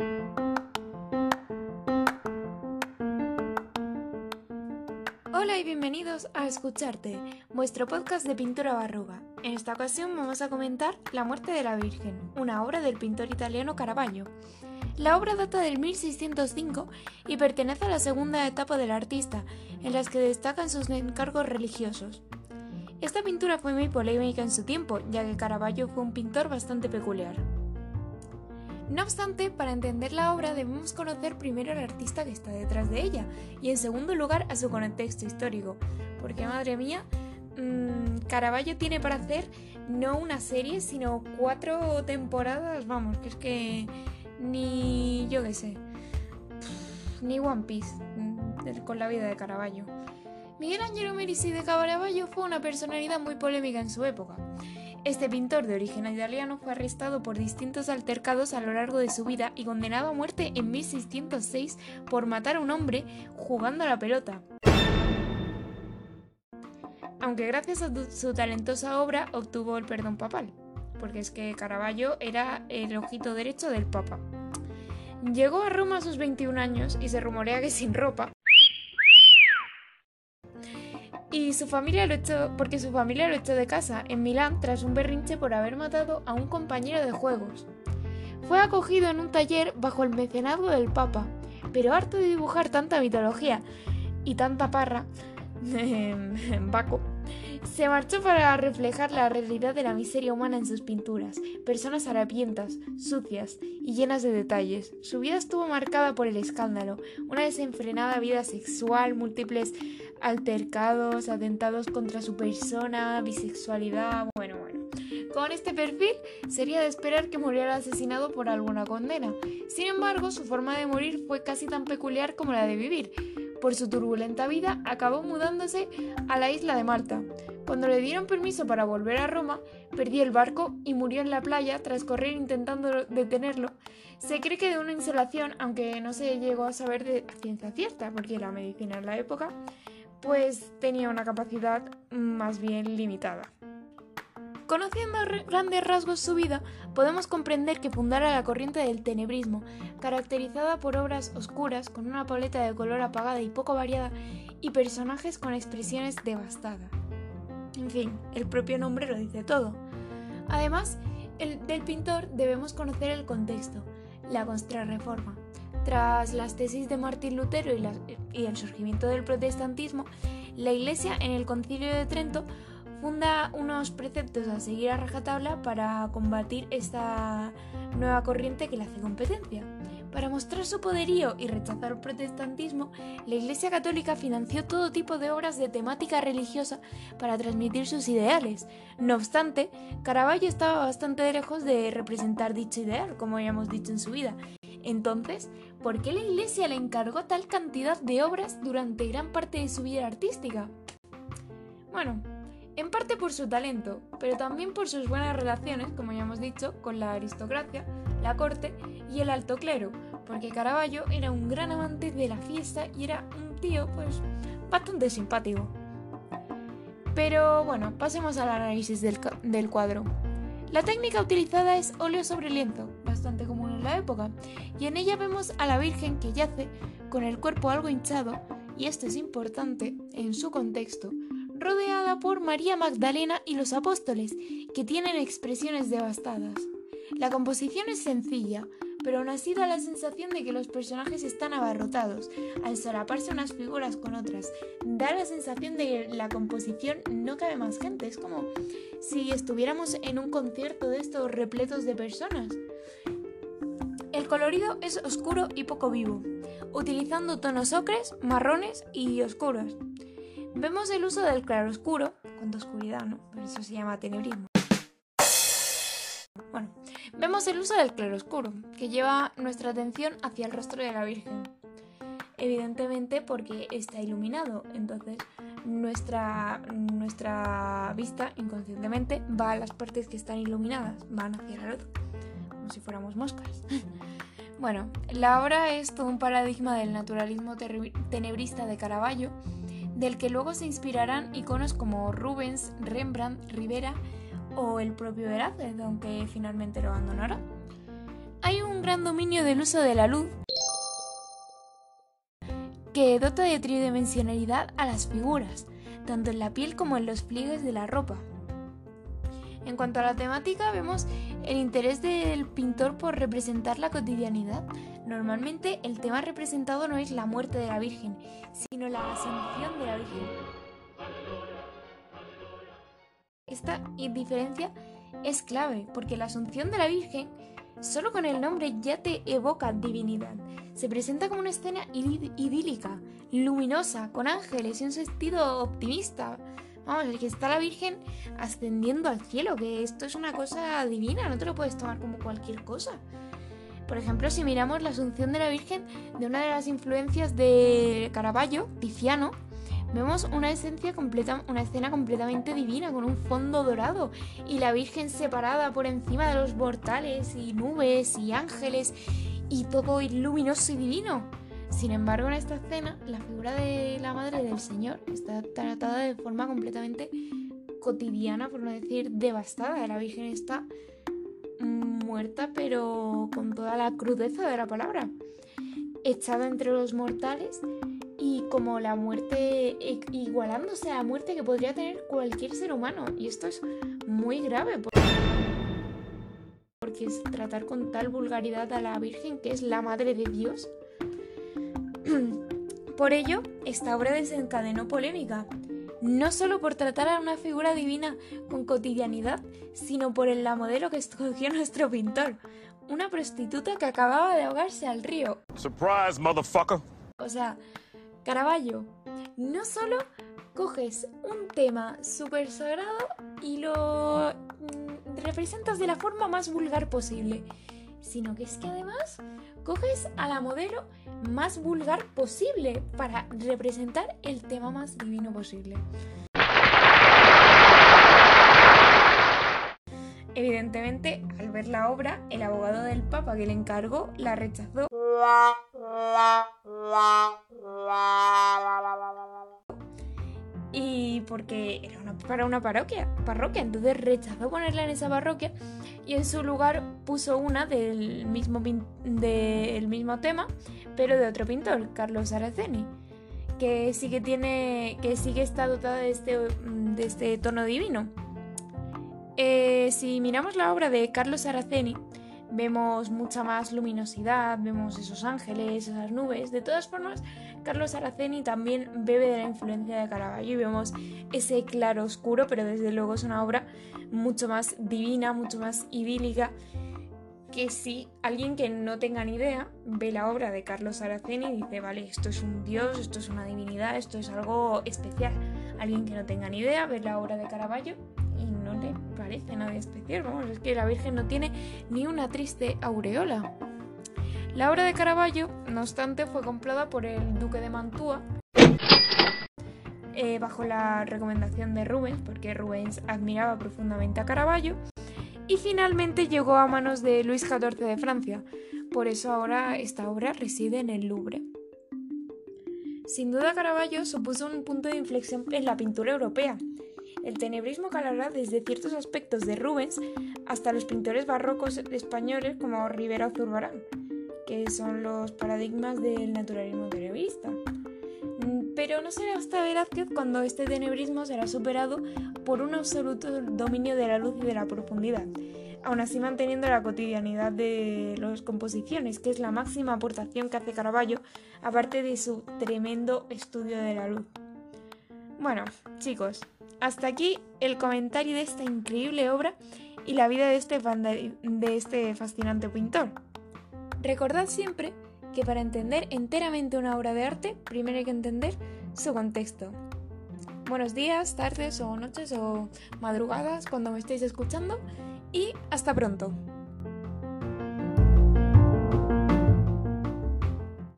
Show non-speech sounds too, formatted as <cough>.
Hola y bienvenidos a Escucharte, vuestro podcast de pintura barroca. En esta ocasión vamos a comentar La muerte de la Virgen, una obra del pintor italiano Caravaggio. La obra data del 1605 y pertenece a la segunda etapa del artista, en las que destacan sus encargos religiosos. Esta pintura fue muy polémica en su tiempo, ya que Caravaggio fue un pintor bastante peculiar. No obstante, para entender la obra debemos conocer primero al artista que está detrás de ella y en segundo lugar a su contexto histórico, porque madre mía, mmm, Caravaggio tiene para hacer no una serie, sino cuatro temporadas, vamos, que es que ni yo qué sé, ni One Piece mm, con la vida de Caravaggio. Miguel Ángel Merisi de Caravaggio fue una personalidad muy polémica en su época. Este pintor de origen italiano fue arrestado por distintos altercados a lo largo de su vida y condenado a muerte en 1606 por matar a un hombre jugando a la pelota. Aunque gracias a su talentosa obra obtuvo el perdón papal, porque es que Caravaggio era el ojito derecho del Papa. Llegó a Roma a sus 21 años y se rumorea que sin ropa, y su familia lo echó porque su familia lo echó de casa en Milán tras un berrinche por haber matado a un compañero de juegos. Fue acogido en un taller bajo el mecenazgo del Papa, pero harto de dibujar tanta mitología y tanta parra, <laughs> Baco, se marchó para reflejar la realidad de la miseria humana en sus pinturas, personas harapientas, sucias y llenas de detalles. Su vida estuvo marcada por el escándalo, una desenfrenada vida sexual, múltiples altercados, atentados contra su persona, bisexualidad, bueno, bueno. Con este perfil sería de esperar que muriera asesinado por alguna condena. Sin embargo, su forma de morir fue casi tan peculiar como la de vivir. Por su turbulenta vida, acabó mudándose a la isla de Malta. Cuando le dieron permiso para volver a Roma, perdió el barco y murió en la playa tras correr intentando detenerlo. Se cree que de una insolación, aunque no se llegó a saber de ciencia cierta, porque la medicina en la época, pues tenía una capacidad más bien limitada. Conociendo grandes rasgos su vida, podemos comprender que fundara la corriente del tenebrismo, caracterizada por obras oscuras con una paleta de color apagada y poco variada y personajes con expresiones devastadas. En fin, el propio nombre lo dice todo. Además, el, del pintor debemos conocer el contexto, la contrarreforma. Tras las tesis de Martín Lutero y el surgimiento del protestantismo, la Iglesia en el Concilio de Trento funda unos preceptos a seguir a rajatabla para combatir esta nueva corriente que le hace competencia. Para mostrar su poderío y rechazar el protestantismo, la Iglesia Católica financió todo tipo de obras de temática religiosa para transmitir sus ideales. No obstante, Caravaggio estaba bastante lejos de representar dicho ideal, como ya hemos dicho en su vida. Entonces, ¿por qué la Iglesia le encargó tal cantidad de obras durante gran parte de su vida artística? Bueno, en parte por su talento, pero también por sus buenas relaciones, como ya hemos dicho, con la aristocracia, la corte y el alto clero, porque Caravaggio era un gran amante de la fiesta y era un tío, pues, bastante simpático. Pero bueno, pasemos al análisis del, del cuadro. La técnica utilizada es óleo sobre lienzo, bastante común en la época, y en ella vemos a la Virgen que yace con el cuerpo algo hinchado, y esto es importante en su contexto, por María Magdalena y los apóstoles, que tienen expresiones devastadas. La composición es sencilla, pero aún así da la sensación de que los personajes están abarrotados, al solaparse unas figuras con otras. Da la sensación de que la composición no cabe más gente, es como si estuviéramos en un concierto de estos repletos de personas. El colorido es oscuro y poco vivo, utilizando tonos ocres, marrones y oscuros. Vemos el uso del claroscuro, con oscuridad, ¿no? Pero eso se llama tenebrismo. Bueno, vemos el uso del claroscuro, que lleva nuestra atención hacia el rostro de la Virgen. Evidentemente porque está iluminado, entonces nuestra, nuestra vista inconscientemente va a las partes que están iluminadas, van hacia la luz, como si fuéramos moscas. <laughs> bueno, la obra es todo un paradigma del naturalismo tenebrista de Caravaggio, del que luego se inspirarán iconos como Rubens, Rembrandt, Rivera o el propio Velázquez, aunque finalmente lo abandonará. Hay un gran dominio del uso de la luz que dota de tridimensionalidad a las figuras, tanto en la piel como en los pliegues de la ropa. En cuanto a la temática, vemos el interés del pintor por representar la cotidianidad. Normalmente el tema representado no es la muerte de la Virgen, sino la asunción de la Virgen. Esta diferencia es clave porque la asunción de la Virgen solo con el nombre ya te evoca divinidad. Se presenta como una escena idílica, luminosa, con ángeles y un sentido optimista. Vamos, el que está la Virgen ascendiendo al cielo, que esto es una cosa divina, no te lo puedes tomar como cualquier cosa. Por ejemplo, si miramos la Asunción de la Virgen de una de las influencias de Caravaggio, Tiziano, vemos una esencia completa, una escena completamente divina con un fondo dorado y la Virgen separada por encima de los mortales y nubes y ángeles y todo luminoso y divino. Sin embargo, en esta escena, la figura de la Madre del Señor está tratada de forma completamente cotidiana, por no decir devastada. La Virgen está pero con toda la crudeza de la palabra. Echada entre los mortales y como la muerte igualándose a la muerte que podría tener cualquier ser humano. Y esto es muy grave porque es tratar con tal vulgaridad a la Virgen, que es la Madre de Dios, <clears throat> por ello, esta obra desencadenó polémica, no solo por tratar a una figura divina con cotidianidad, sino por el la modelo que escogió <laughs> nuestro pintor, una prostituta que acababa de ahogarse al río. Surprise, motherfucker. O sea, Caravaggio, no solo coges un tema súper sagrado y lo mm, representas de la forma más vulgar posible, sino que es que además coges a la modelo más vulgar posible para representar el tema más divino posible. Evidentemente, al ver la obra, el abogado del Papa que le encargó la rechazó y porque era para una parroquia, parroquia, entonces rechazó ponerla en esa parroquia y en su lugar puso una del mismo, del mismo tema, pero de otro pintor, Carlos Araceni, que sí que tiene, que sí está dotada de este, de este tono divino. Eh, si miramos la obra de Carlos Araceni, vemos mucha más luminosidad, vemos esos ángeles, esas nubes. De todas formas, Carlos Araceni también bebe de la influencia de Caravaggio y vemos ese claro oscuro, pero desde luego es una obra mucho más divina, mucho más idílica. Que si alguien que no tenga ni idea ve la obra de Carlos Araceni y dice, vale, esto es un dios, esto es una divinidad, esto es algo especial. Alguien que no tenga ni idea ve la obra de Caravaggio parece nada especial. Vamos, es que la Virgen no tiene ni una triste aureola. La obra de Caravaggio, no obstante, fue comprada por el duque de Mantua eh, bajo la recomendación de Rubens, porque Rubens admiraba profundamente a Caravaggio, y finalmente llegó a manos de Luis XIV de Francia. Por eso ahora esta obra reside en el Louvre. Sin duda Caravaggio supuso un punto de inflexión en la pintura europea, el tenebrismo calará desde ciertos aspectos de Rubens hasta los pintores barrocos españoles como Rivera o Zurbarán, que son los paradigmas del naturalismo tenebrista. Mm, pero no será hasta Velázquez cuando este tenebrismo será superado por un absoluto dominio de la luz y de la profundidad, aún así manteniendo la cotidianidad de las composiciones, que es la máxima aportación que hace Caravaggio, aparte de su tremendo estudio de la luz. Bueno, chicos, hasta aquí el comentario de esta increíble obra y la vida de este, de este fascinante pintor. Recordad siempre que para entender enteramente una obra de arte, primero hay que entender su contexto. Buenos días, tardes o noches o madrugadas cuando me estéis escuchando y hasta pronto.